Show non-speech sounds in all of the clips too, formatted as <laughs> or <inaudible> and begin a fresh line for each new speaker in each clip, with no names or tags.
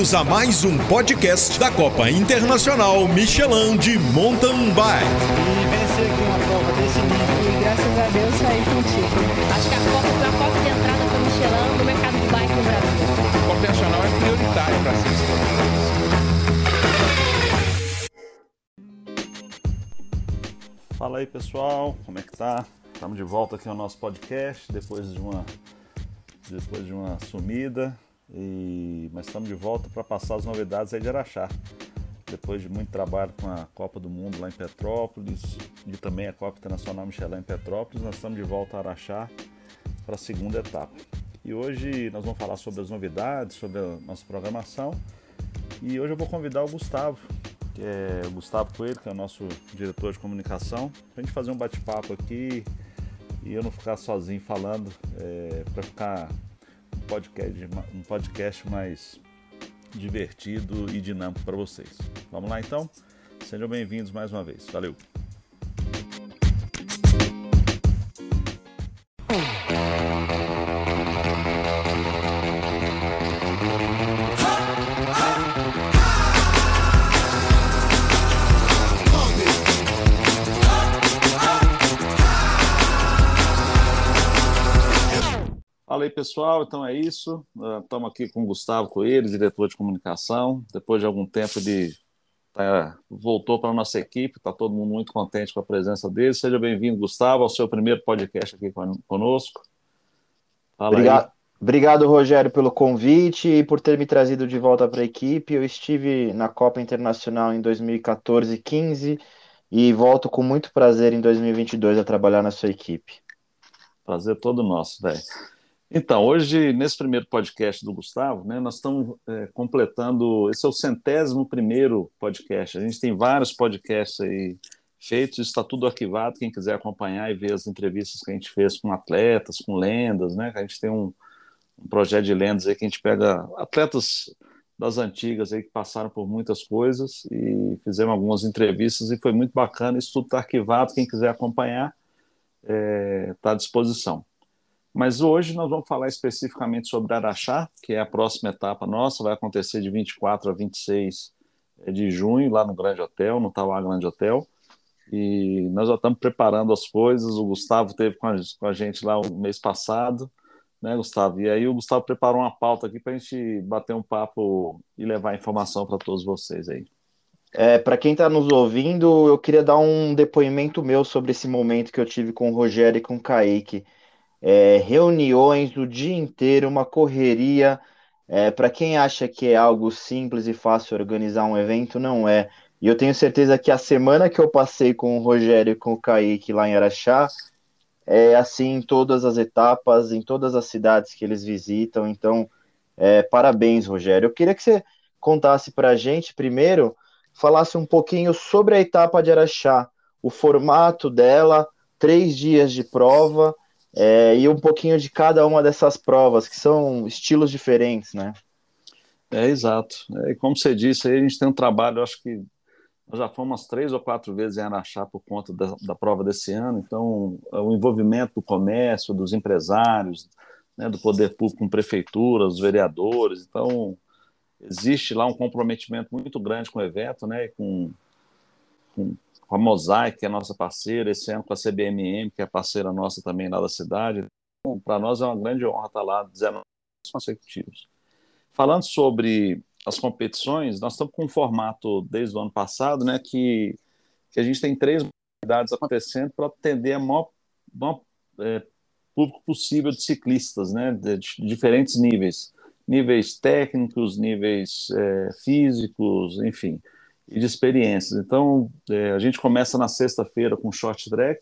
bem-vindos a mais um podcast da Copa Internacional Michelin de Mountain Bike.
E vencer aqui uma prova desse nível e graças a Deus sair contigo.
Acho que a Copa foi a porta de entrada para o Michelin no mercado de bike no Brasil.
A Copa Nacional é prioritária para ser
Fala aí pessoal, como é que tá? Estamos de volta aqui ao nosso podcast depois de uma depois de uma sumida. E, mas estamos de volta para passar as novidades aí de Araxá. Depois de muito trabalho com a Copa do Mundo lá em Petrópolis e também a Copa Internacional Michelin em Petrópolis, nós estamos de volta a Araxá para a segunda etapa. E hoje nós vamos falar sobre as novidades, sobre a nossa programação. E hoje eu vou convidar o Gustavo, que é o Gustavo Coelho, que é o nosso diretor de comunicação, para a gente fazer um bate-papo aqui e eu não ficar sozinho falando, é, para ficar podcast, um podcast mais divertido e dinâmico para vocês. Vamos lá então? Sejam bem-vindos mais uma vez. Valeu! Pessoal. Então é isso. Estamos uh, aqui com o Gustavo Coelho, diretor de comunicação. Depois de algum tempo, ele tá, voltou para a nossa equipe. Está todo mundo muito contente com a presença dele. Seja bem-vindo, Gustavo, ao seu primeiro podcast aqui conosco.
Fala Obrigado. Aí. Obrigado, Rogério, pelo convite e por ter me trazido de volta para a equipe. Eu estive na Copa Internacional em 2014 e 15 e volto com muito prazer em 2022 a trabalhar na sua equipe.
Prazer todo nosso, velho. Então, hoje, nesse primeiro podcast do Gustavo, né, nós estamos é, completando. Esse é o centésimo primeiro podcast. A gente tem vários podcasts aí feitos, está tudo arquivado. Quem quiser acompanhar e ver as entrevistas que a gente fez com atletas, com lendas, né? A gente tem um, um projeto de lendas aí que a gente pega atletas das antigas aí que passaram por muitas coisas e fizemos algumas entrevistas e foi muito bacana. Isso tudo está arquivado. Quem quiser acompanhar está é, tá à disposição. Mas hoje nós vamos falar especificamente sobre Araxá, que é a próxima etapa nossa, vai acontecer de 24 a 26 eh, de junho, lá no Grande Hotel, no Tauá Grande Hotel. E nós já estamos preparando as coisas. O Gustavo teve com a, gente lá o mês passado, né, Gustavo? E aí o Gustavo preparou uma pauta aqui para a gente bater um papo e levar informação para todos vocês aí.
É, para quem está nos ouvindo, eu queria dar um depoimento meu sobre esse momento que eu tive com o Rogério e com o Kaique é, reuniões o dia inteiro, uma correria. É, Para quem acha que é algo simples e fácil organizar um evento, não é. E eu tenho certeza que a semana que eu passei com o Rogério e com o Kaique lá em Araxá, é assim em todas as etapas, em todas as cidades que eles visitam. Então, é, parabéns, Rogério. Eu queria que você contasse para a gente, primeiro, falasse um pouquinho sobre a etapa de Araxá, o formato dela, três dias de prova é, e um pouquinho de cada uma dessas provas, que são estilos diferentes, né?
É, exato. É, como você disse, aí a gente tem um trabalho, acho que nós já fomos umas três ou quatro vezes em Araxá por conta da, da prova desse ano, então o envolvimento do comércio, dos empresários, né, do poder público com prefeituras, os vereadores, então existe lá um comprometimento muito grande com o evento, né, com, com com a Mosaic, que é nossa parceira, esse ano com a CBMM, que é parceira nossa também lá da cidade. Para nós é uma grande honra estar lá 19 consecutivos. Falando sobre as competições, nós estamos com um formato desde o ano passado, né, que, que a gente tem três modalidades acontecendo para atender a maior, maior é, público possível de ciclistas, né, de, de, diferentes níveis, níveis técnicos, níveis é, físicos, enfim e de experiências. Então, é, a gente começa na sexta-feira com short track,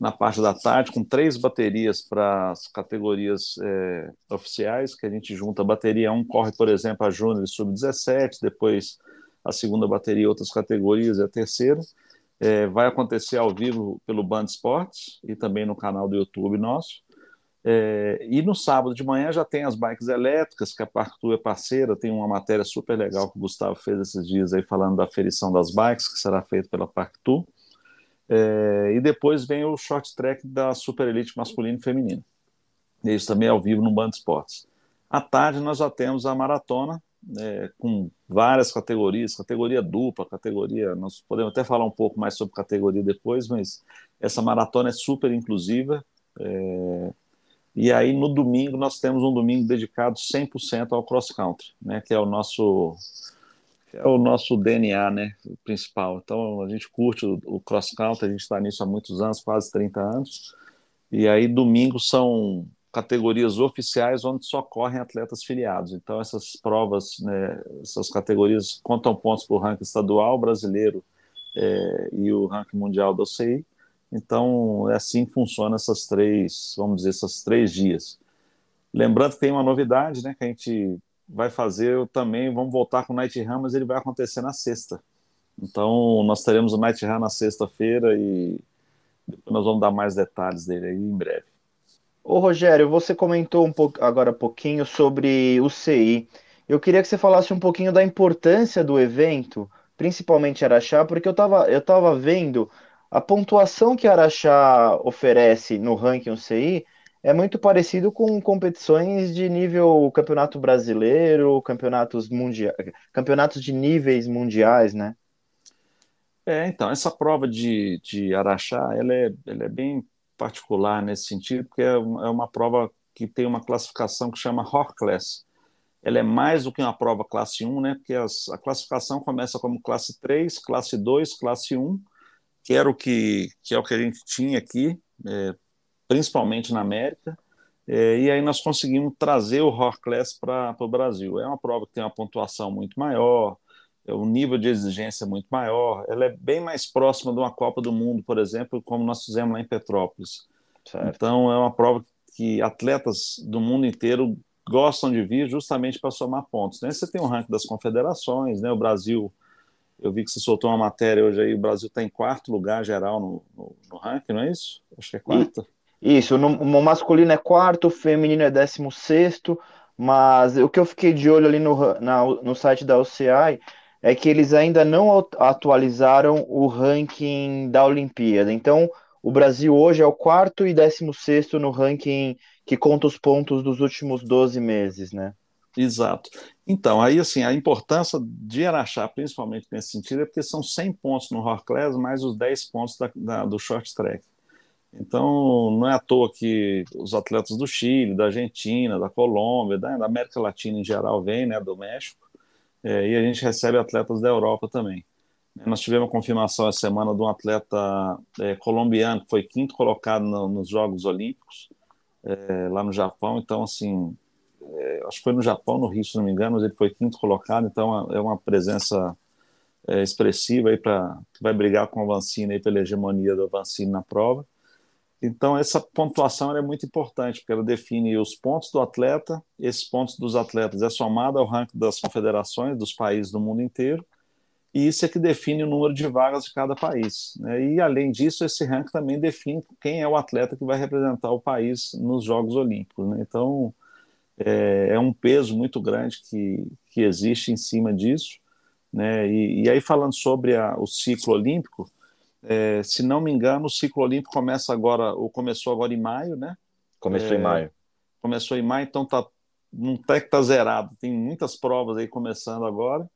na parte da tarde, com três baterias para as categorias é, oficiais, que a gente junta. A bateria 1 corre, por exemplo, a Júnior Sub-17, depois a segunda bateria, outras categorias, e a terceira. É, vai acontecer ao vivo pelo Band Esportes e também no canal do YouTube nosso. É, e no sábado de manhã já tem as bikes elétricas, que a Parktour é parceira, tem uma matéria super legal que o Gustavo fez esses dias aí falando da aferição das bikes, que será feita pela Parktour. É, e depois vem o short track da Super Elite masculino e feminino. Isso também é ao vivo no Band Esportes. À tarde nós já temos a maratona, é, com várias categorias, categoria dupla, categoria. Nós podemos até falar um pouco mais sobre categoria depois, mas essa maratona é super inclusiva. É, e aí no domingo nós temos um domingo dedicado 100% ao cross country, né, que é o nosso é o nosso DNA, né, principal. Então a gente curte o, o cross country, a gente está nisso há muitos anos, quase 30 anos. E aí domingo são categorias oficiais onde só correm atletas filiados. Então, essas provas, né, essas categorias contam pontos para o ranking estadual, brasileiro é, e o ranking mundial da OCI. Então, é assim que funciona essas três, vamos dizer, esses três dias. Lembrando que tem uma novidade, né, que a gente vai fazer também, vamos voltar com o Night Run, mas ele vai acontecer na sexta. Então, nós teremos o Night Run na sexta-feira e nós vamos dar mais detalhes dele aí em breve.
Ô Rogério, você comentou um pouco agora pouquinho sobre o CI. Eu queria que você falasse um pouquinho da importância do evento, principalmente Araxá, porque eu estava eu tava vendo a pontuação que Araxá oferece no ranking CI é muito parecido com competições de nível campeonato brasileiro, campeonatos mundiais, campeonatos de níveis mundiais, né?
É, então, essa prova de, de Araxá, ela é, ela é bem particular nesse sentido, porque é, é uma prova que tem uma classificação que chama Horse Class. Ela é mais do que uma prova classe 1, né? Porque as, a classificação começa como classe 3, classe 2, classe 1, que era o que, que é o que a gente tinha aqui, é, principalmente na América. É, e aí nós conseguimos trazer o Horse Class para o Brasil. É uma prova que tem uma pontuação muito maior, é um nível de exigência muito maior, ela é bem mais próxima de uma Copa do Mundo, por exemplo, como nós fizemos lá em Petrópolis. Certo. Então, é uma prova que atletas do mundo inteiro gostam de vir justamente para somar pontos. Né? Você tem o um ranking das confederações, né? o Brasil, eu vi que você soltou uma matéria hoje aí, o Brasil está em quarto lugar geral no, no, no, ranking, não é isso? Acho que é quarto.
Isso, no, no masculino é quarto, o feminino é décimo sexto, mas o que eu fiquei de olho ali no, na, no site da OCI é que eles ainda não atualizaram o ranking da Olimpíada. Então, o Brasil hoje é o quarto e décimo sexto no ranking que conta os pontos dos últimos 12 meses, né?
Exato. Então, aí assim, a importância de Araxá, principalmente nesse sentido, é porque são 100 pontos no Rock Class, mais os 10 pontos da, da, do short track. Então, não é à toa que os atletas do Chile, da Argentina, da Colômbia, da, da América Latina em geral vêm, né, do México, é, e a gente recebe atletas da Europa também. Nós tivemos a confirmação essa semana de um atleta é, colombiano que foi quinto colocado no, nos Jogos Olímpicos, é, lá no Japão. Então, assim, acho que foi no Japão, no Rio, se não me engano, mas ele foi quinto colocado. Então, é uma presença é, expressiva aí para que vai brigar com a Vancina aí pela hegemonia da Vancina na prova. Então, essa pontuação é muito importante, porque ela define os pontos do atleta, esses pontos dos atletas é somado ao ranking das confederações dos países do mundo inteiro, e isso é que define o número de vagas de cada país. Né? E, além disso, esse ranking também define quem é o atleta que vai representar o país nos Jogos Olímpicos. Né? Então, é, é, um peso muito grande que, que existe em cima disso. Né? E, e aí, falando sobre a, o ciclo olímpico, é, se não me engano, o ciclo olímpico começa agora, ou começou agora em maio, né?
Começou é, em maio.
Começou em maio, então tá, não tá que tá zerado. Tem muitas provas aí começando agora.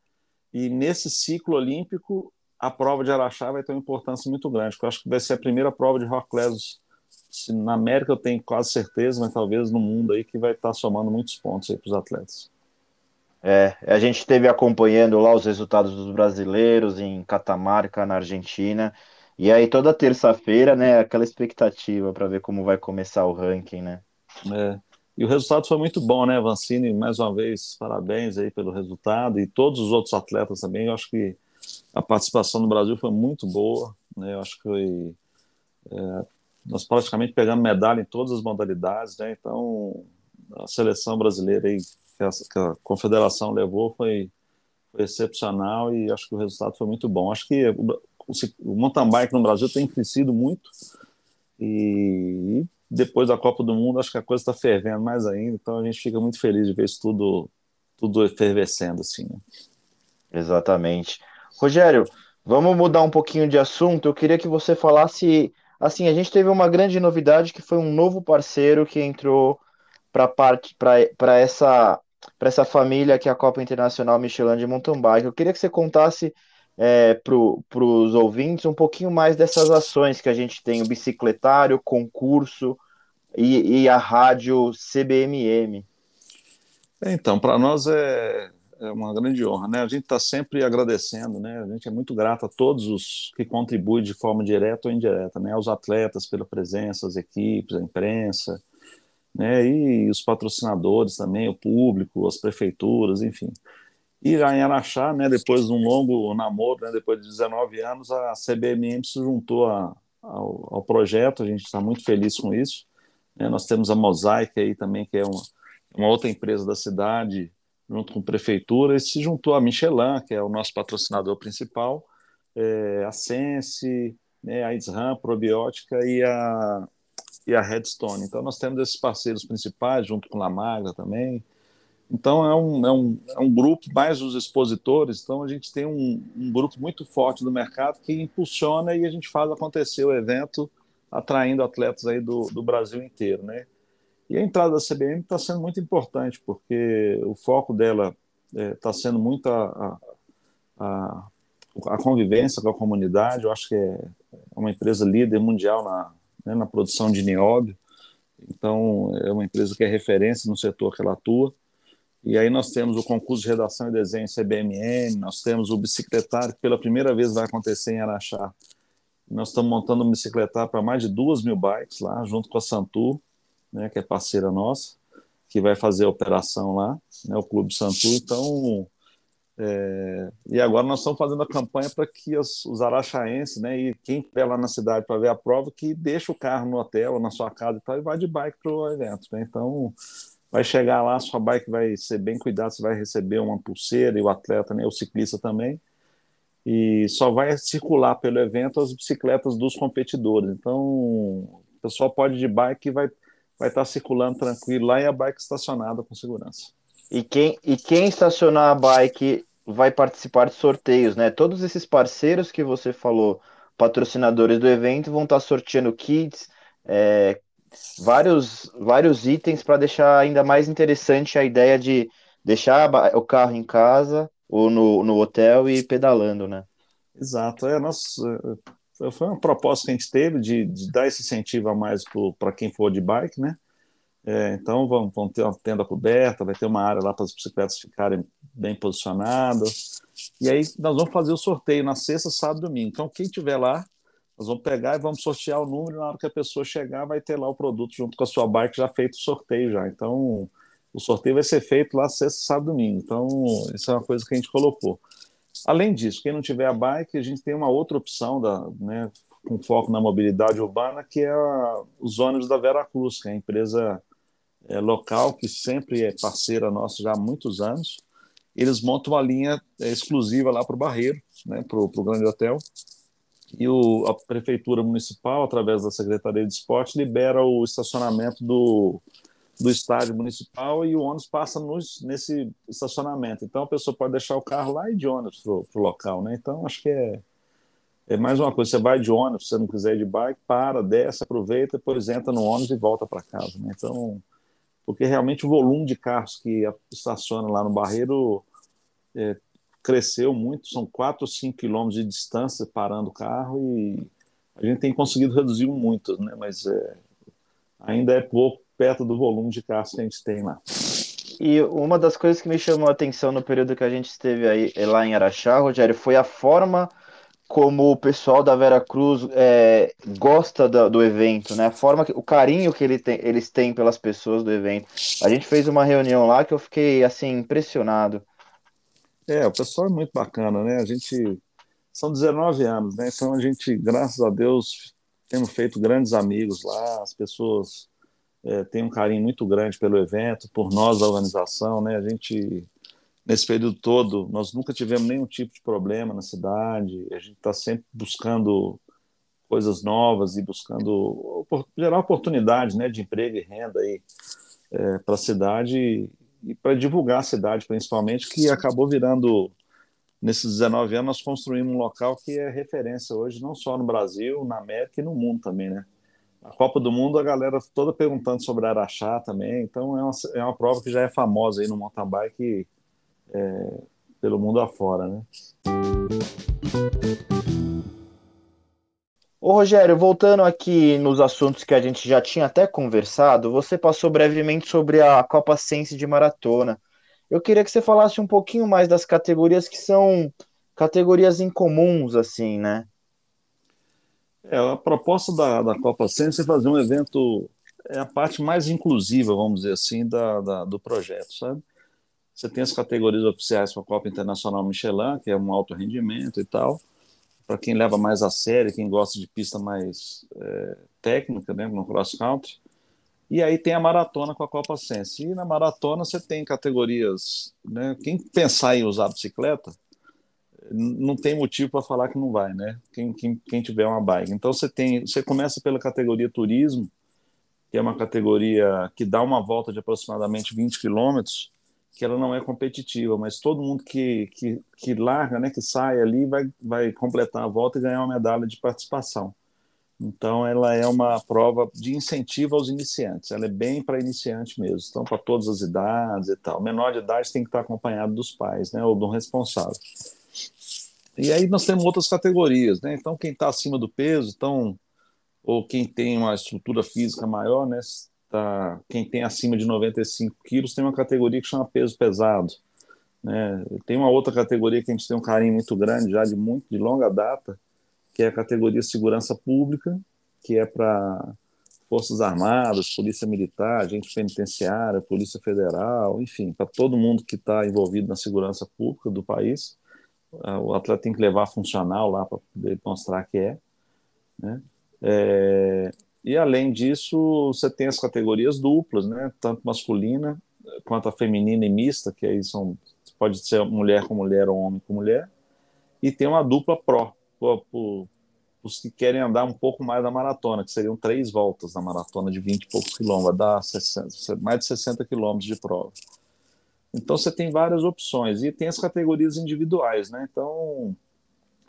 E nesse ciclo olímpico, a prova de Araxá vai ter uma importância muito grande, porque eu acho que vai ser a primeira prova de rock na América eu tenho quase certeza, mas talvez no mundo aí que vai estar tá somando muitos pontos aí para os atletas.
É, a gente esteve acompanhando lá os resultados dos brasileiros em Catamarca, na Argentina. E aí toda terça-feira, né, aquela expectativa para ver como vai começar o ranking, né?
É. E o resultado foi muito bom, né, Vancini? Mais uma vez, parabéns aí pelo resultado e todos os outros atletas também. Eu acho que a participação no Brasil foi muito boa, né? Eu acho que foi, é, nós praticamente pegamos medalha em todas as modalidades, né? Então a seleção brasileira aí que a, que a confederação levou foi, foi, excepcional e acho que o resultado foi muito bom. Acho que o, o, o mountain bike no Brasil tem crescido muito e, depois da Copa do Mundo acho que a coisa está fervendo mais ainda, então a gente fica muito feliz de ver isso tudo, tudo efervescendo assim. Né?
Exatamente. Rogério, vamos mudar um pouquinho de assunto. Eu queria que você falasse assim, a gente teve uma grande novidade que foi um novo parceiro que entrou para parte para essa para essa família que é a Copa Internacional Michelin de Mountain Bike. Eu queria que você contasse é, para os ouvintes um pouquinho mais dessas ações que a gente tem, o bicicletário, concurso e, e a rádio CBMM.
Então, para nós é, é, uma grande honra, né? A gente está sempre agradecendo, né? A gente é muito grato a todos os que contribuem de forma direta ou indireta, né? Aos atletas pela presença, as equipes, a imprensa, né? E os patrocinadores também, o público, as prefeituras, enfim. E lá em Araxá, né, depois de um longo namoro, né, depois de 19 anos, a CBMM se juntou a, ao, ao, projeto, a gente está muito feliz com isso. Né, nós temos a Mosaic aí também, que é uma, uma outra empresa da cidade, junto com prefeitura, e se juntou a Michelin, que é o nosso patrocinador principal, é, a Sense, né, a Isram, Probiótica e a, e a Redstone. Então, nós temos esses parceiros principais, junto com a Magra também. Então, é um, é, um, é um grupo, mais os expositores, então a gente tem um, um grupo muito forte do mercado que impulsiona e a gente faz acontecer o evento, atraindo atletas aí do, do Brasil inteiro, né? E a entrada da CBM está sendo muito importante, porque o foco dela está é, tá sendo muito a, a, a, a, convivência com a comunidade. Eu acho que é uma empresa líder mundial na, né, na produção de nióbio. Então, é uma empresa que é referência no setor que ela atua. E aí nós temos o concurso de redação e desenho CBMN, nós temos o bicicletário, que pela primeira vez vai acontecer em Araxá. Nós estamos montando um bicicletário para mais de duas mil bikes lá, junto com a Santur, né, que é parceira nossa, que vai fazer a operação lá, né, o Clube Santur. Então, é, e agora nós estamos fazendo a campanha para que os, os araxaenses, né, e quem estiver lá na cidade para ver a prova, que deixe o carro no hotel ou na sua casa e tal, e vá de bike para o evento. Né? Então, vai chegar lá, sua bike vai ser bem cuidada, você vai receber uma pulseira e o atleta, né, o ciclista também, e só vai circular pelo evento as bicicletas dos competidores. Então, o pessoal pode ir de bike e vai vai estar circulando tranquilo lá e a bike estacionada com segurança.
E quem, e quem estacionar a bike vai participar de sorteios, né? Todos esses parceiros que você falou, patrocinadores do evento, vão estar sorteando kits, é, vários, vários itens para deixar ainda mais interessante a ideia de deixar o carro em casa ou no, no hotel e pedalando, né?
Exato. É, nós, é, foi uma proposta que a gente teve de, de dar esse incentivo a mais para quem for de bike, né? É, então vamos, vamos, ter uma tenda coberta, vai ter uma área lá para as bicicletas ficarem bem posicionadas. E aí nós vamos fazer o sorteio na sexta, sábado e domingo. Então quem tiver lá nós vamos pegar e vamos sortear o número, e na hora que a pessoa chegar, vai ter lá o produto junto com a sua bike já feito o sorteio já. Então, o sorteio vai ser feito lá sexta, sábado domingo. Então, isso é uma coisa que a gente colocou. Além disso, quem não tiver a bike, a gente tem uma outra opção da, né, com foco na mobilidade urbana, que é a, os ônibus da Vera Cruz, que é a empresa é, local que sempre é parceira nossa já há muitos anos. Eles montam uma linha é, exclusiva lá para o Barreiro, né, para o Grande Hotel, e o, a prefeitura municipal, através da Secretaria de Esporte, libera o estacionamento do, do estádio municipal e o ônibus passa nos, nesse estacionamento. Então a pessoa pode deixar o carro lá e de ônibus para o local, né? Então acho que é, é mais uma coisa. Você vai de ônibus, se você não quiser ir de bike, para, desce, aproveita, depois entra no ônibus e volta para casa, né? Então, porque realmente o volume de carros que estaciona lá no Barreiro é, cresceu muito, são 4 ou 5 quilômetros de distância parando o carro e a gente tem conseguido reduzir muito, né? mas é, ainda é pouco perto do volume de carros que a gente tem lá.
E uma das coisas que me chamou a atenção no período que a gente esteve aí, lá em Araxá, Rogério, foi a forma como o pessoal da Vera Cruz é, gosta do, do, evento, né? A forma, que, o carinho que ele tem, eles têm pelas pessoas do evento. A gente fez uma reunião lá que eu fiquei assim impressionado.
É, o pessoal é muito bacana, né? A gente são 19 anos, né? Então a gente, graças a Deus, temos feito grandes amigos lá, as pessoas é, têm um carinho muito grande pelo evento, por nós da organização, né? A gente nesse período todo nós nunca tivemos nenhum tipo de problema na cidade, a gente está sempre buscando coisas novas e buscando gerar oportunidade, né, de emprego e renda aí é, para a cidade e para divulgar a cidade, principalmente, que acabou virando, nesses 19 anos, nós construímos um local que é referência hoje, não só no Brasil, na América e no mundo também, né? A Copa do Mundo, a galera toda perguntando sobre Araxá também. Então, é uma, é uma prova que já é famosa aí no mountain bike é, pelo mundo afora, né?
Ô Rogério, voltando aqui nos assuntos que a gente já tinha até conversado, você passou brevemente sobre a Copa Sense de Maratona. Eu queria que você falasse um pouquinho mais das categorias que são categorias incomuns, assim, né?
É, a proposta da, da Copa Sense é fazer um evento, é a parte mais inclusiva, vamos dizer assim, da, da do projeto, sabe? Você tem as categorias oficiais para a Copa Internacional Michelin, que é um alto rendimento e tal, para quem leva mais a sério, quem gosta de pista mais é, técnica, né, no cross country. E aí tem a maratona com a Copa Sense. E na maratona você tem categorias, né? Quem pensar em usar bicicleta, não tem motivo para falar que não vai, né? Quem, quem, quem, tiver uma bike. Então você tem, você começa pela categoria turismo, que é uma categoria que dá uma volta de aproximadamente 20 quilômetros, que ela não é competitiva, mas todo mundo que, que, que larga, né, que sai ali, vai, vai completar a volta e ganhar uma medalha de participação. Então, ela é uma prova de incentivo aos iniciantes. Ela é bem para iniciante mesmo. Então, para todas as idades e tal. Menor de idade tem que estar acompanhado dos pais, né, ou do responsável. E aí nós temos outras categorias, né? Então, quem está acima do peso, então, ou quem tem uma estrutura física maior, né? Tá, quem tem acima de 95 quilos tem uma categoria que chama peso pesado. Né? Tem uma outra categoria que a gente tem um carinho muito grande, já de muito de longa data, que é a categoria segurança pública, que é para Forças Armadas, Polícia Militar, agente penitenciária, Polícia Federal, enfim, para todo mundo que está envolvido na segurança pública do país. O atleta tem que levar funcional lá para poder mostrar que é. Né? É, e além disso, você tem as categorias duplas, né? tanto masculina quanto a feminina e mista, que aí são, pode ser mulher com mulher ou homem com mulher, e tem uma dupla pró, para os que querem andar um pouco mais da maratona, que seriam três voltas da maratona de 20 e poucos quilômetros, 60, mais de 60 quilômetros de prova. Então você tem várias opções e tem as categorias individuais, né? Então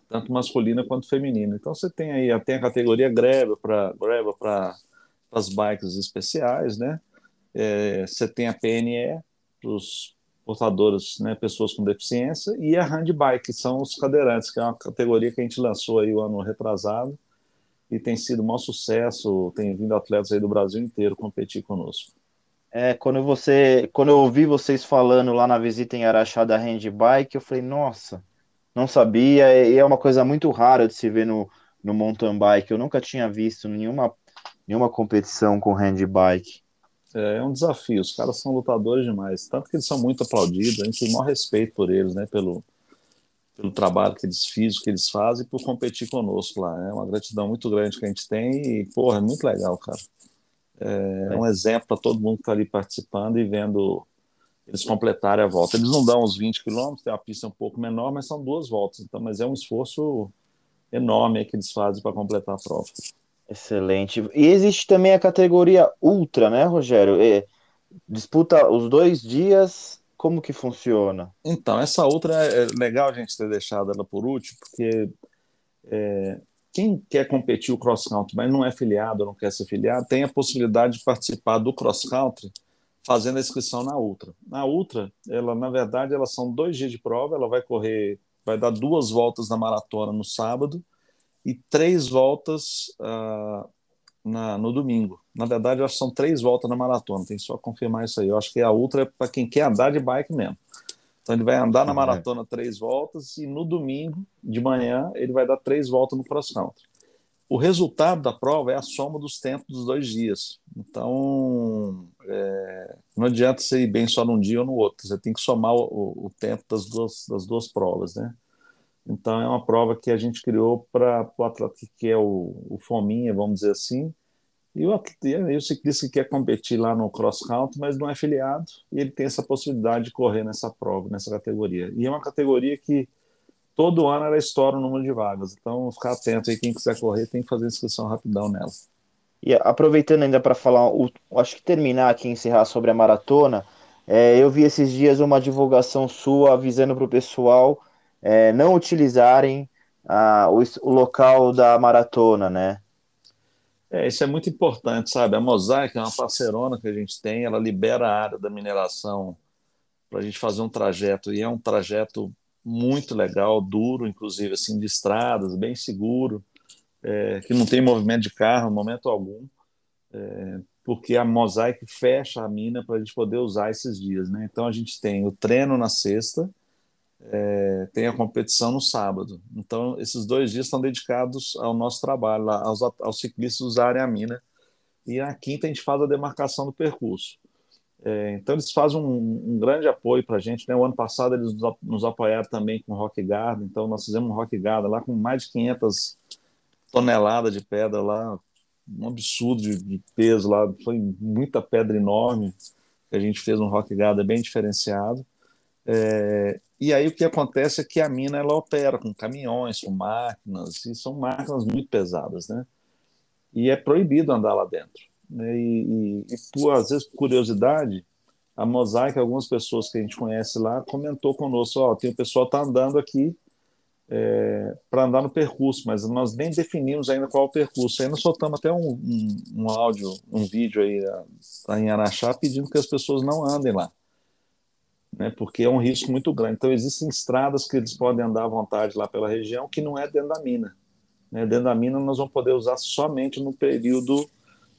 tanto masculina quanto feminina. Então você tem aí até a categoria greve para greve para as bikes especiais, né? É, você tem a PNE para os portadores, né, pessoas com deficiência, e a handbike, que são os cadeirantes, que é uma categoria que a gente lançou aí o ano retrasado e tem sido um maior sucesso, tem vindo atletas aí do Brasil inteiro competir conosco.
É, quando você, quando eu ouvi vocês falando lá na visita em Araxá da handbike, eu falei, nossa, não sabia, e é uma coisa muito rara de se ver no, no mountain bike. Eu nunca tinha visto nenhuma, nenhuma competição com handbike.
É, é um desafio, os caras são lutadores demais, tanto que eles são muito aplaudidos, a gente tem o maior respeito por eles, né, pelo, pelo trabalho que eles físico que eles fazem por competir conosco lá. É uma gratidão muito grande que a gente tem e, porra, é muito legal, cara. É, é um exemplo para todo mundo que está ali participando e vendo eles completarem a volta. Eles não dão os 20 quilômetros, tem uma pista um pouco menor, mas são duas voltas. Então, mas é um esforço enorme que eles fazem para completar a prova.
Excelente. E existe também a categoria ultra, né, Rogério? E disputa os dois dias. Como que funciona?
Então, essa outra é legal a gente ter deixado ela por último, porque é, quem quer competir o cross country, mas não é filiado, não quer ser filiado, tem a possibilidade de participar do cross country fazendo a inscrição na Ultra. Na Ultra, ela na verdade, elas são dois dias de prova, ela vai correr, vai dar duas voltas na maratona no sábado e três voltas uh, na, no domingo. Na verdade, eu acho que são três voltas na maratona, tem só confirmar isso aí. Eu acho que a Ultra é para quem quer andar de bike mesmo. Então ele vai andar na maratona três voltas e no domingo de manhã ele vai dar três voltas no cross country. O resultado da prova é a soma dos tempos dos dois dias. Então é, não adianta você ir bem só num dia ou no outro. Você tem que somar o, o tempo das duas, das duas provas, né? Então é uma prova que a gente criou para o atleta que é o, o fominha, vamos dizer assim, e o, e o ciclista que quer competir lá no cross country, mas não é filiado, e ele tem essa possibilidade de correr nessa prova, nessa categoria. E é uma categoria que todo ano ela estoura o número de vagas. Então, ficar atento aí, quem quiser correr tem que fazer inscrição rapidão nela.
E aproveitando ainda para falar, o, acho que terminar aqui, encerrar sobre a maratona, é, eu vi esses dias uma divulgação sua avisando para o pessoal é, não utilizarem a, o, o local da maratona, né?
É, isso é muito importante, sabe? A Mosaic é uma parceirona que a gente tem, ela libera a área da mineração para a gente fazer um trajeto, e é um trajeto muito legal, duro, inclusive, assim, de estradas, bem seguro, é, que não tem movimento de carro em momento algum, é, porque a Mosaic fecha a mina para a gente poder usar esses dias, né? Então a gente tem o treino na sexta, é, tem a competição no sábado. Então esses dois dias estão dedicados ao nosso trabalho, aos, aos ciclistas usarem a mina, e na quinta a gente faz a demarcação do percurso. É, então eles fazem um, um grande apoio para a gente. Né? O ano passado eles nos apoiaram também com Rock Garden, então nós fizemos um Rock Garden lá com mais de 500 toneladas de pedra lá, um absurdo de, de peso lá, foi muita pedra enorme a gente fez um Rock Garden bem diferenciado. É, e aí o que acontece é que a mina ela opera com caminhões, com máquinas, e são máquinas muito pesadas, né? E é proibido andar lá dentro. Né? E, e, e, por, às vezes, por curiosidade, a Mosaic, algumas pessoas que a gente conhece lá, comentou conosco, ó, oh, tem o pessoal tá andando aqui é, para andar no percurso, mas nós nem definimos ainda qual é o percurso. Nós soltamos até um, um, um áudio, um vídeo aí tá em Araxá pedindo que as pessoas não andem lá, né, porque é um risco muito grande. Então existem estradas que eles podem andar à vontade lá pela região que não é dentro da mina. Né? Dentro da mina nós vamos poder usar somente no período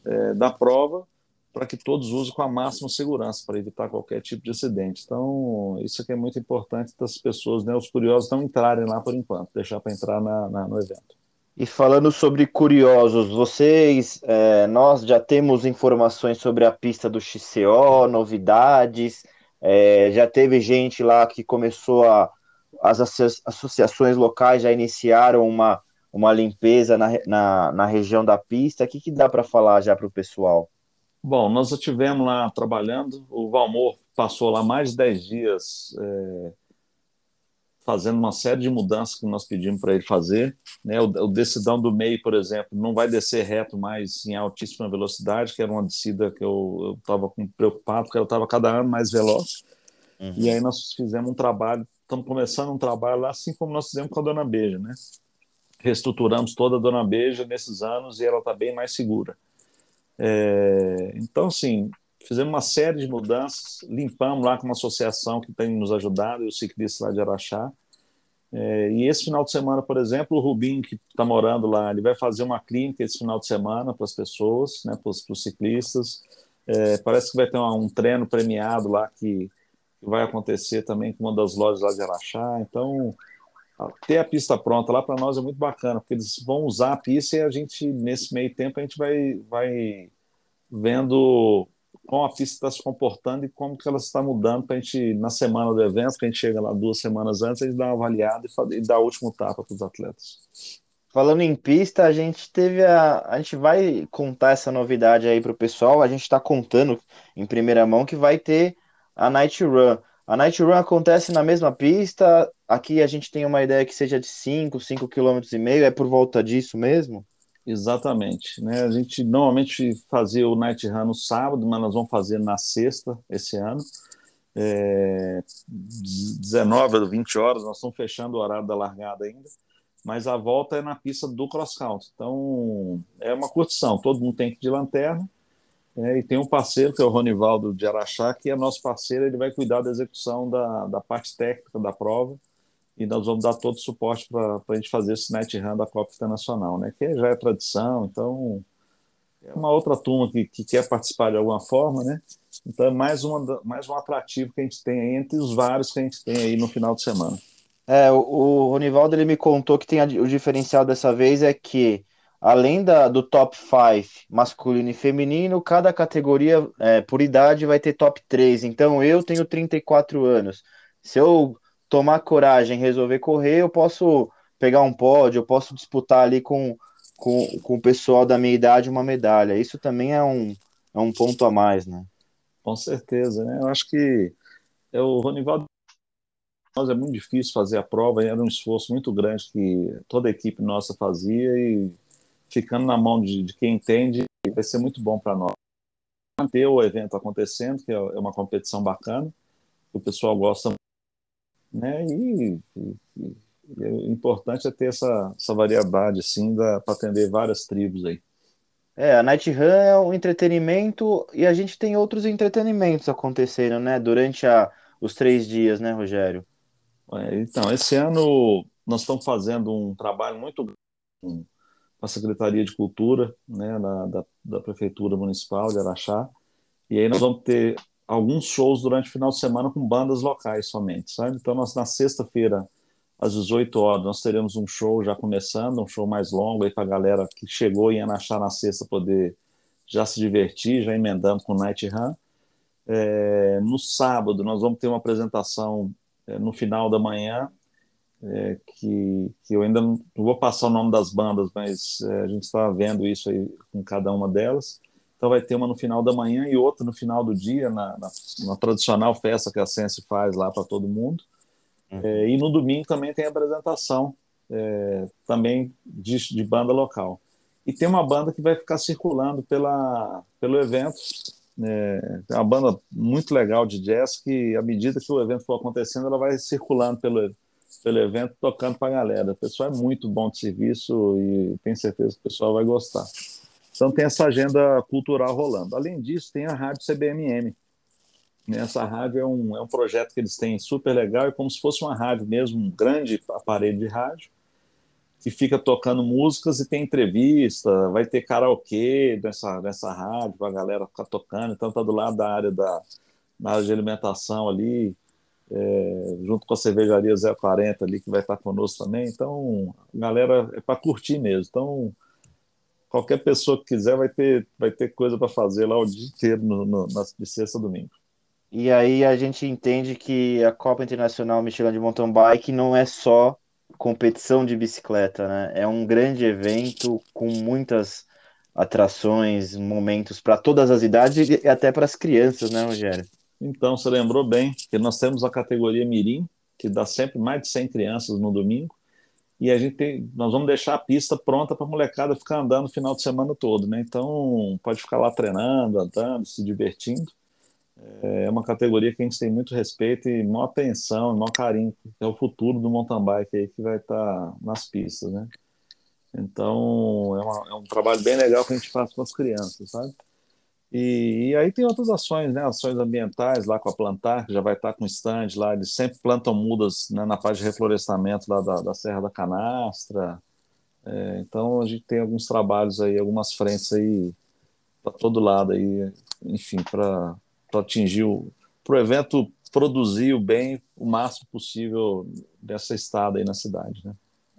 é, da prova para que todos usem com a máxima segurança para evitar qualquer tipo de acidente. Então, isso aqui é muito importante das pessoas, né, os curiosos não entrarem lá por enquanto, deixar para entrar na, na, no evento.
E falando sobre curiosos, vocês, é, nós já temos informações sobre a pista do XCO, novidades, é, já teve gente lá que começou a, as associações locais já iniciaram uma uma limpeza na, na, na região da pista. O que, que dá para falar já para o pessoal?
Bom, nós já tivemos lá trabalhando, o Valmor passou lá mais de 10 dias é, fazendo uma série de mudanças que nós pedimos para ele fazer. Né? O, o, decidão do meio, por exemplo, não vai descer reto mais em altíssima velocidade, que era uma descida que eu estava preocupado, porque ela estava cada ano mais veloz. Uhum. E aí nós fizemos um trabalho, estamos começando um trabalho lá, assim como nós fizemos com a Dona Beija, né? reestruturamos toda a Dona Beija nesses anos e ela está bem mais segura. É, então, sim, fizemos uma série de mudanças, limpamos lá com uma associação que tem nos ajudado, o ciclista lá de Araxá. É, e esse final de semana, por exemplo, o Rubinho, que está morando lá, ele vai fazer uma clínica esse final de semana para as pessoas, né, para os ciclistas. É, parece que vai ter uma, um treino premiado lá que, que vai acontecer também com uma das lojas lá de Araxá. Então, ter a pista pronta lá para nós é muito bacana, porque eles vão usar a pista e a gente, nesse meio tempo, a gente vai, vai vendo como a pista está se comportando e como que ela está mudando para a gente, na semana do evento, que a gente chega lá duas semanas antes, a gente dá uma avaliada e, e dá o último tapa para os atletas.
Falando em pista, a gente teve a. A gente vai contar essa novidade aí para o pessoal. A gente está contando em primeira mão que vai ter a Night Run. A Night Run acontece na mesma pista. Aqui a gente tem uma ideia que seja de 5, 5 km e meio. É por volta disso mesmo?
Exatamente. Né? A gente normalmente fazia o Night Run no sábado, mas nós vamos fazer na sexta esse ano. É, 19 a 20 horas, nós estamos fechando o horário da largada ainda, mas a volta é na pista do cross country. Então é uma curtição, todo mundo tem que ir de lanterna é, e tem um parceiro, que é o Ronivaldo de Araxá, que é nosso parceiro, ele vai cuidar da execução da, da parte técnica da prova, e nós vamos dar todo o suporte para a gente fazer esse night run da Copa Internacional, né? que já é tradição, então é uma outra turma que, que quer participar de alguma forma, né? Então é mais, uma, mais um atrativo que a gente tem aí, entre os vários que a gente tem aí no final de semana.
É, o, o Ronivaldo ele me contou que tem a, o diferencial dessa vez é que além da, do top 5 masculino e feminino, cada categoria é, por idade vai ter top 3. Então eu tenho 34 anos. Se eu tomar coragem resolver correr, eu posso pegar um pódio, eu posso disputar ali com, com, com o pessoal da minha idade uma medalha. Isso também é um, é um ponto a mais, né?
Com certeza, né? Eu acho que é o Ronivaldo nós é muito difícil fazer a prova, era um esforço muito grande que toda a equipe nossa fazia e ficando na mão de, de quem entende, vai ser muito bom para nós. Manter o evento acontecendo, que é, é uma competição bacana, o pessoal gosta, né? E, e, e é importante é ter essa, essa variedade, assim, para atender várias tribos aí.
É, a Night Run é um entretenimento e a gente tem outros entretenimentos acontecendo, né? Durante a, os três dias, né, Rogério?
É, então, esse ano nós estamos fazendo um trabalho muito com a Secretaria de Cultura, né, da, da, da Prefeitura Municipal de Araxá, e aí nós vamos ter alguns shows durante o final de semana com bandas locais somente, sabe? Então, nós, na sexta-feira, às 18 horas, nós teremos um show já começando, um show mais longo aí para a galera que chegou em Anaxá na sexta poder já se divertir, já emendando com Night Run. É, no sábado, nós vamos ter uma apresentação é, no final da manhã, é, que, que eu ainda não, não, vou passar o nome das bandas, mas é, a gente está vendo isso aí com cada uma delas. Então vai ter uma no final da manhã e outra no final do dia, na, na, na tradicional festa que a Sense faz lá para todo mundo. Uhum. É, e no domingo também tem apresentação, é, também de, de, banda local. E tem uma banda que vai ficar circulando pela, pelo evento. É, é uma banda muito legal de jazz que, à medida que o evento for acontecendo, ela vai circulando pelo, pelo evento, tocando para a galera. O pessoal é muito bom de serviço e tenho certeza que o pessoal vai gostar. Então tem essa agenda cultural rolando. Além disso, tem a Rádio CBMM. Essa rádio é um, é um projeto que eles têm super legal, é como se fosse uma rádio mesmo, um grande aparelho de rádio, que fica tocando músicas e tem entrevista, vai ter karaokê nessa, nessa rádio a galera ficar tocando. Então tá do lado da área da, área de alimentação ali, é, junto com a cervejaria 040 ali, que vai estar conosco também. Então, galera é para curtir mesmo. Então, qualquer pessoa que quiser vai ter, vai ter coisa para fazer lá o dia inteiro, no, no, de sexta a domingo.
E aí a gente entende que a Copa Internacional Michelin de Mountain Bike não é só competição de bicicleta, né? É um grande evento com muitas atrações, momentos para todas as idades e até para as crianças, né, Rogério?
Então, você lembrou bem que nós temos a categoria Mirim, que dá sempre mais de 100 crianças no domingo, e a gente tem, nós vamos deixar a pista pronta para a molecada ficar andando o final de semana todo, né? Então, pode ficar lá treinando, andando, se divertindo. É uma categoria que a gente tem muito respeito e maior atenção, maior carinho, é o futuro do mountain bike aí que vai estar tá nas pistas, né? Então, é, uma, é, um trabalho bem legal que a gente faz com as crianças, sabe? E, e, aí tem outras ações, né? Ações ambientais lá com a Plantar, que já vai estar com stand lá, eles sempre plantam mudas né, na parte de reflorestamento lá da, da Serra da Canastra. É, então, a gente tem alguns trabalhos aí, algumas frentes aí para todo lado aí, enfim, para atingir o para o evento produzir o bem o máximo possível dessa estada aí na cidade, né?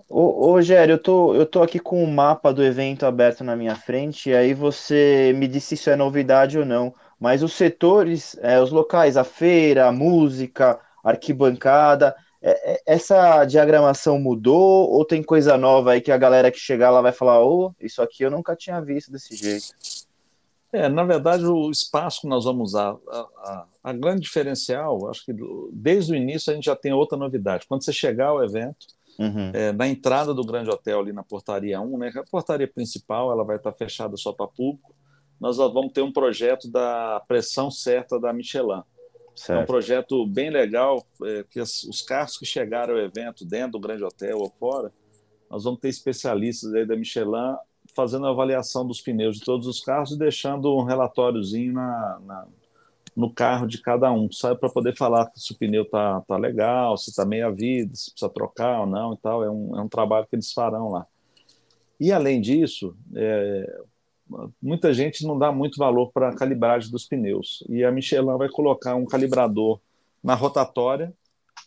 Ô, ô Rogério, eu tô, eu tô aqui com o mapa do evento aberto na minha frente, e aí você me disse se isso é novidade ou não. Mas os setores, é, os locais, a feira, a música, a arquibancada, é, é, essa diagramação mudou ou tem coisa nova aí que a galera que chegar lá vai falar, ô, oh, isso aqui eu nunca tinha visto desse jeito?
É, na verdade, o espaço que nós vamos usar, a, a, a, grande diferencial, acho que desde o início a gente já tem outra novidade. Quando você chegar ao evento, uhum. é, na entrada do grande hotel, ali na portaria 1, né, a portaria principal ela vai estar fechada só para público, nós vamos ter um projeto da pressão certa da Michelin. Certo. É um projeto bem legal, é, que as, os carros que chegaram ao evento dentro do grande hotel ou fora, nós vamos ter especialistas aí da Michelin fazendo a avaliação dos pneus de todos os carros e deixando um relatóriozinho na, na no carro de cada um, sabe, para poder falar se o pneu tá, tá legal, se tá meia vida, se precisa trocar ou não e tal. É um, é um trabalho que eles farão lá. E além disso, é, muita gente não dá muito valor para a calibragem dos pneus. E a Michelin vai colocar um calibrador na rotatória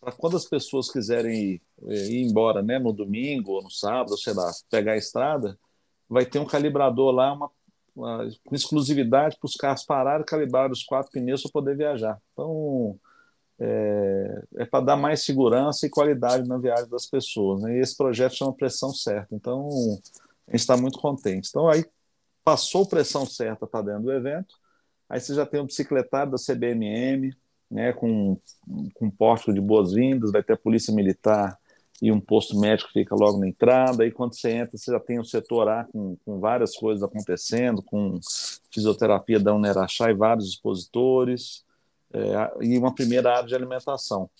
para quando as pessoas quiserem ir, ir embora, né, no domingo ou no sábado, sei lá, pegar a estrada, vai ter um calibrador lá, uma com exclusividade para os carros pararem, calibrar os quatro pneus para poder viajar. Então, é, é para dar mais segurança e qualidade na viagem das pessoas. Né? E esse projeto chama Pressão Certa. Então, a gente está muito contente. Então, aí passou pressão certa para dentro do evento. Aí você já tem um bicicletário da CBMM, né, com, com pórtico de boas-vindas, vai ter a Polícia Militar e um posto médico fica logo na entrada. Aí quando você entra, você já tem o setor A com, com várias coisas acontecendo, com fisioterapia da Unerachá e vários expositores, é, e uma primeira área de alimentação.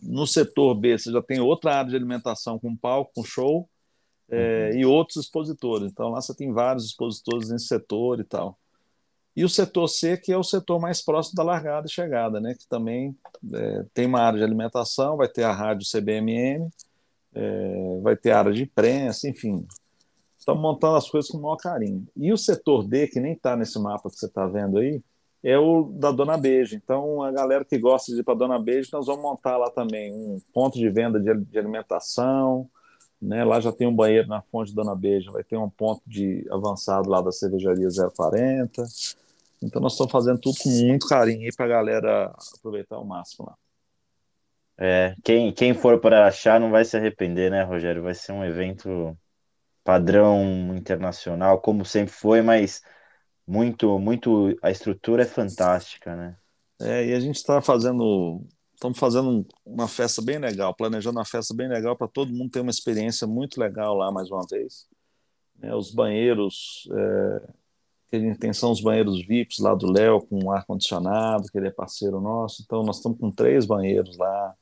No setor B, você já tem outra área de alimentação com palco, com show, é, uhum. e outros expositores. Então lá você tem vários expositores nesse setor e tal. E o setor C, que é o setor mais próximo da largada e chegada, né? que também é, tem uma área de alimentação, vai ter a rádio CBMM, é, vai ter área de imprensa, enfim. Estamos montando as coisas com o maior carinho. E o setor D, que nem está nesse mapa que você está vendo aí, é o da Dona Beijo. Então, a galera que gosta de ir para Dona Beijo, nós vamos montar lá também um ponto de venda de, de alimentação, né? Lá já tem um banheiro na fonte Dona Beija, vai ter um ponto de avançado lá da cervejaria 040. Então nós estamos fazendo tudo com muito carinho aí para a galera aproveitar ao máximo lá.
É, quem, quem for para achar não vai se arrepender, né, Rogério? Vai ser um evento padrão internacional, como sempre foi, mas muito, muito, a estrutura é fantástica, né?
É, e a gente está fazendo, estamos fazendo uma festa bem legal, planejando uma festa bem legal para todo mundo ter uma experiência muito legal lá mais uma vez. É, os banheiros, é, que a gente tem são os banheiros VIPs lá do Léo, com ar-condicionado, que ele é parceiro nosso. Então, nós estamos com três banheiros lá,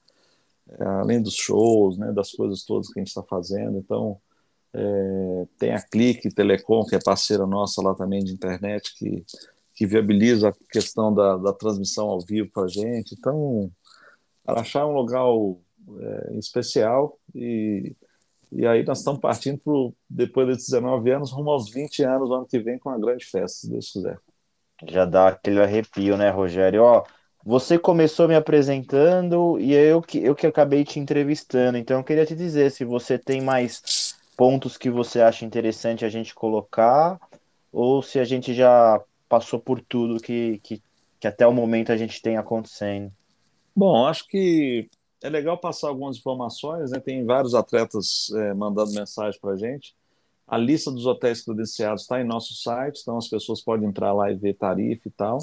é, além dos shows, né, das coisas todas que a gente está fazendo. Então, é, tem a Clique Telecom, que é parceira nossa lá também de internet, que, que viabiliza a questão da, da transmissão ao vivo para a gente. Então, Araxá é um lugar é, especial e e aí nós estamos partindo pro, depois desses 19 anos, rumo aos 20 anos, ano que vem, com uma grande festa, se Deus quiser.
Já dá aquele arrepio, né, Rogério? Ó, você começou me apresentando e eu que, eu que acabei te entrevistando, então eu queria te dizer se você tem mais pontos que você acha interessante a gente colocar, ou se a gente já passou por tudo que, que, que até o momento a gente tem acontecendo.
Bom, acho que é legal passar algumas informações, né? Tem vários atletas é, mandando mensagem para a gente. A lista dos hotéis credenciados está em nosso site, então as pessoas podem entrar lá e ver tarifa e tal.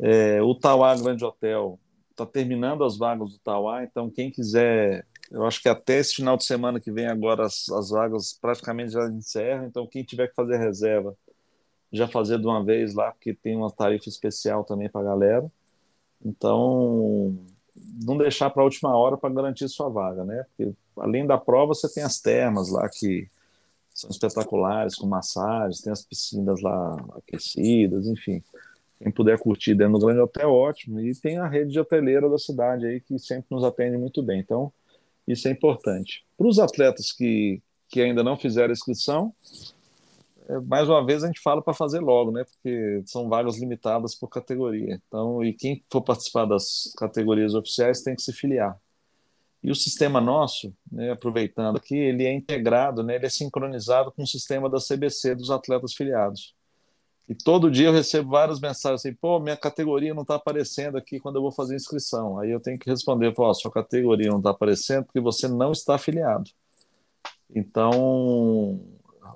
É, o Tauá Grande Hotel está terminando as vagas do Tauá, então quem quiser, eu acho que até esse final de semana que vem agora as, as vagas praticamente já encerram, então quem tiver que fazer reserva, já fazer de uma vez lá, porque tem uma tarifa especial também para a galera. Então, não deixar para a última hora para garantir sua vaga, né? Porque além da prova você tem as termas lá que são espetaculares, com massagens, tem as piscinas lá aquecidas, enfim. Quem puder curtir dentro do grande hotel, ótimo. E tem a rede de hoteleira da cidade aí que sempre nos atende muito bem. Então, isso é importante. Para os atletas que, que ainda não fizeram inscrição, mais uma vez a gente fala para fazer logo, né? Porque são vagas limitadas por categoria. Então, e quem for participar das categorias oficiais tem que se filiar. E o sistema nosso, né, aproveitando aqui, ele é integrado, né, ele é sincronizado com o sistema da CBC dos atletas filiados. E todo dia eu recebo várias mensagens assim, pô, minha categoria não está aparecendo aqui quando eu vou fazer inscrição. Aí eu tenho que responder, pô, sua categoria não está aparecendo porque você não está afiliado. Então,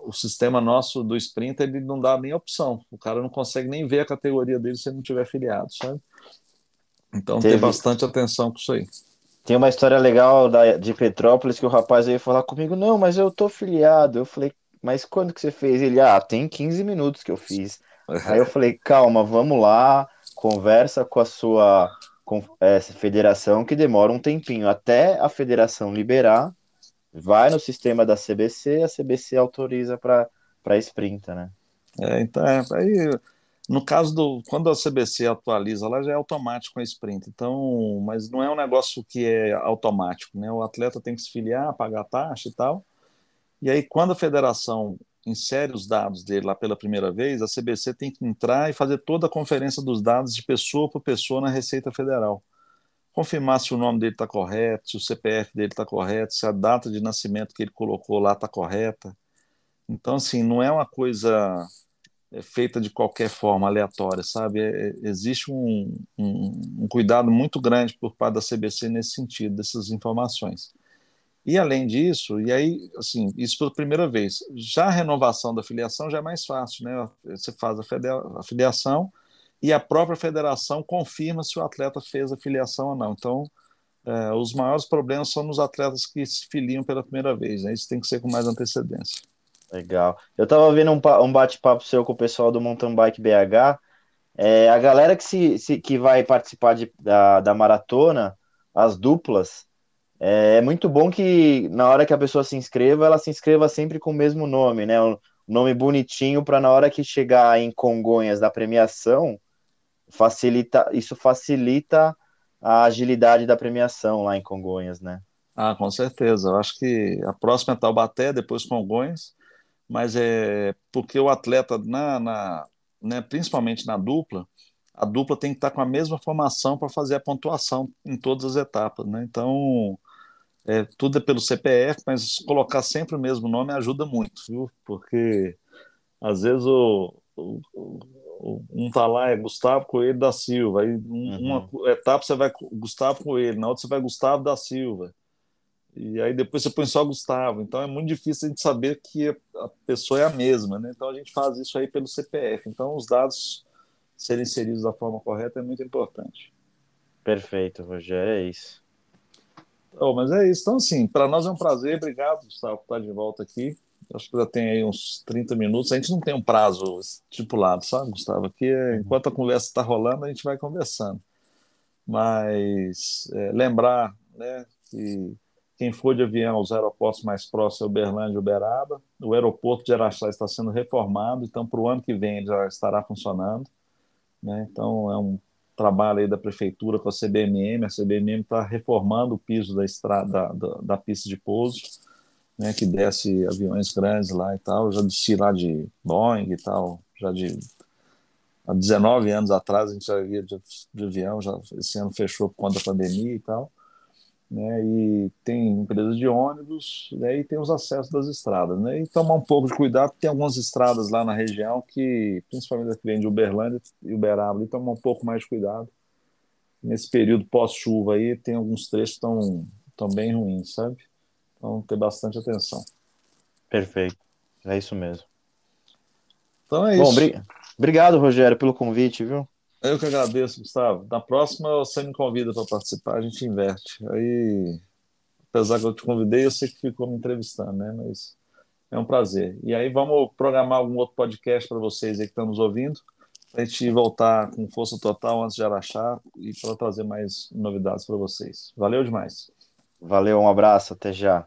o sistema nosso do sprint ele não dá nem opção. O cara não consegue nem ver a categoria dele se ele não tiver filiado, sabe? Então Teve... tem bastante atenção com isso aí.
Tem uma história legal da, de Petrópolis que o rapaz veio falar comigo, não, mas eu tô filiado. Eu falei, mas quando que você fez? Ele, ah, tem 15 minutos que eu fiz. <laughs> Aí eu falei, calma, vamos lá, conversa com a sua com, essa federação que demora um tempinho até a federação liberar vai no sistema da CBC, a CBC autoriza para sprinta, né?
É, então, é, aí, no caso do quando a CBC atualiza, ela já é automático a sprint. Então, mas não é um negócio que é automático, né? O atleta tem que se filiar, pagar taxa e tal. E aí, quando a federação insere os dados dele lá pela primeira vez, a CBC tem que entrar e fazer toda a conferência dos dados de pessoa por pessoa na Receita Federal confirmar se o nome dele está correto, se o CPF dele está correto, se a data de nascimento que ele colocou lá está correta. Então, assim, não é uma coisa é, feita de qualquer forma, aleatória, sabe? É, é existe um, um, um, cuidado muito grande por parte da CBC nesse sentido, dessas informações. E além disso, e aí, assim, isso pela primeira vez, já a renovação da filiação já é mais fácil, né? Você faz a filiação, e a própria federação confirma se o atleta fez a filiação ou não. Então, é, os maiores problemas são nos atletas que se filiam pela primeira vez, né? Isso tem que ser com mais antecedência.
Legal. Eu estava vendo um, um bate-papo seu com o pessoal do Mountain Bike BH. É, a galera que, se, se, que vai participar de, da, da maratona, as duplas, É, é muito bom que na hora que a pessoa se inscreva, ela se inscreva sempre com o mesmo nome, né? Um nome bonitinho para na hora que chegar em Congonhas da premiação, facilita, isso facilita a agilidade da premiação lá em Congonhas, né?
Ah, com certeza. Eu acho que a próxima é Taubaté, depois Congonhas, mas é porque o atleta, na, na né, principalmente na dupla, a dupla tem que estar com a mesma formação para fazer a pontuação em todas as etapas, né? Então, é, tudo é pelo CPF, mas colocar sempre o mesmo nome ajuda muito, viu? Porque às vezes o, o, um tá lá é Gustavo Coelho da Silva, aí um, uhum. uma etapa você vai Gustavo Coelho, na outra você vai Gustavo da Silva. E aí depois você põe só Gustavo. Então é muito difícil a gente saber que a pessoa é a mesma, né? Então a gente faz isso aí pelo CPF. Então os dados serem inseridos da forma correta é muito importante.
Perfeito, Rogério, é isso.
Oh, mas é isso. Então, assim, para nós é um prazer. Obrigado, Gustavo, por estar de volta aqui. Acho que já tem aí uns 30 minutos. A gente não tem um prazo estipulado, sabe, Gustavo? Aqui, é, enquanto a conversa está rolando, a gente vai conversando. Mas é, lembrar né, que quem for de avião, os aeroportos mais próximos é Uberlândia e Uberaba. O aeroporto de Araxá está sendo reformado, então para o ano que vem ele já estará funcionando. Né? Então é um trabalho aí da prefeitura com a CBMM, a CBMM está reformando o piso da estrada da, da, pista de pouso, né, que desce aviões grandes lá e tal. Eu já desci lá de Boeing e tal, já de há 19 anos atrás a gente já ia de, de avião, já esse ano fechou por conta da pandemia e tal. Né, e tem empresas de ônibus, né, e tem os acessos das estradas, né, e tomar um pouco de cuidado, tem algumas estradas lá na região que, principalmente a que vem de Uberlândia e Uberaba, e tomar um pouco mais de cuidado. Nesse período pós-chuva aí, tem alguns trechos estão, estão bem ruins, sabe? Então, ter bastante atenção.
Perfeito, é isso mesmo.
Então é isso.
Bom, obrigado, Rogério, pelo convite, viu?
Eu que agradeço, Gustavo. Na próxima você me convida para participar, a gente inverte. Aí, apesar que eu te convidei, eu sei que ficou me entrevistando, né? Mas é um prazer. E aí vamos programar algum outro podcast para vocês aí que estão nos ouvindo, para a gente voltar com força total antes de Araxá e para trazer mais novidades para vocês. Valeu demais.
Valeu, um abraço, até já.